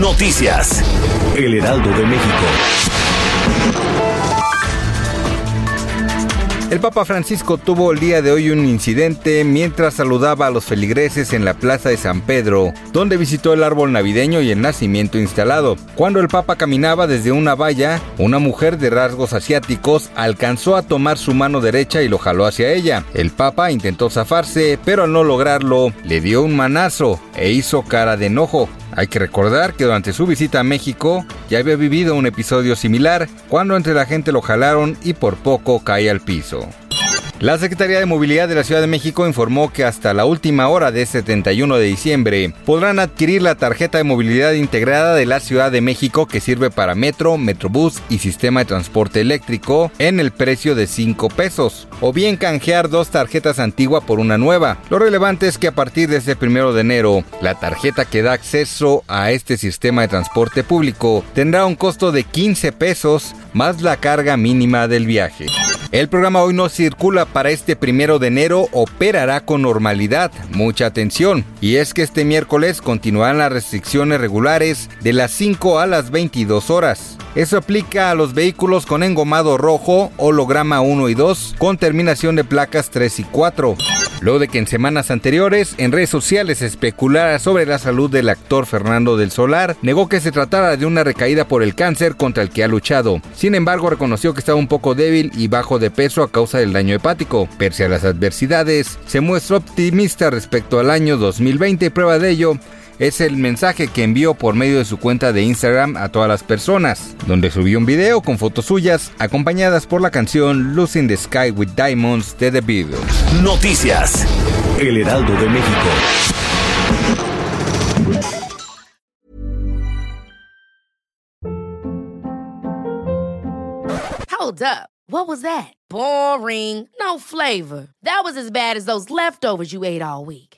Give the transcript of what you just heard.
Noticias. El Heraldo de México. El Papa Francisco tuvo el día de hoy un incidente mientras saludaba a los feligreses en la Plaza de San Pedro, donde visitó el árbol navideño y el nacimiento instalado. Cuando el Papa caminaba desde una valla, una mujer de rasgos asiáticos alcanzó a tomar su mano derecha y lo jaló hacia ella. El Papa intentó zafarse, pero al no lograrlo, le dio un manazo e hizo cara de enojo. Hay que recordar que durante su visita a México ya había vivido un episodio similar cuando entre la gente lo jalaron y por poco cae al piso. La Secretaría de Movilidad de la Ciudad de México informó que hasta la última hora de 71 de diciembre podrán adquirir la tarjeta de movilidad integrada de la Ciudad de México que sirve para metro, metrobús y sistema de transporte eléctrico en el precio de 5 pesos, o bien canjear dos tarjetas antiguas por una nueva. Lo relevante es que a partir de este primero de enero, la tarjeta que da acceso a este sistema de transporte público tendrá un costo de 15 pesos más la carga mínima del viaje. El programa hoy no circula para este primero de enero, operará con normalidad. Mucha atención. Y es que este miércoles continuarán las restricciones regulares de las 5 a las 22 horas. Eso aplica a los vehículos con engomado rojo, holograma 1 y 2, con terminación de placas 3 y 4. Luego de que en semanas anteriores en redes sociales especulara sobre la salud del actor Fernando del Solar, negó que se tratara de una recaída por el cáncer contra el que ha luchado. Sin embargo, reconoció que estaba un poco débil y bajo de peso a causa del daño hepático. Pese a las adversidades, se muestra optimista respecto al año 2020 y prueba de ello es el mensaje que envió por medio de su cuenta de Instagram a todas las personas, donde subió un video con fotos suyas acompañadas por la canción Losing the Sky with Diamonds de The Beatles. Noticias. El Heraldo de México. Hold up. What was that? Boring. No flavor. That was as bad as those leftovers you ate all week.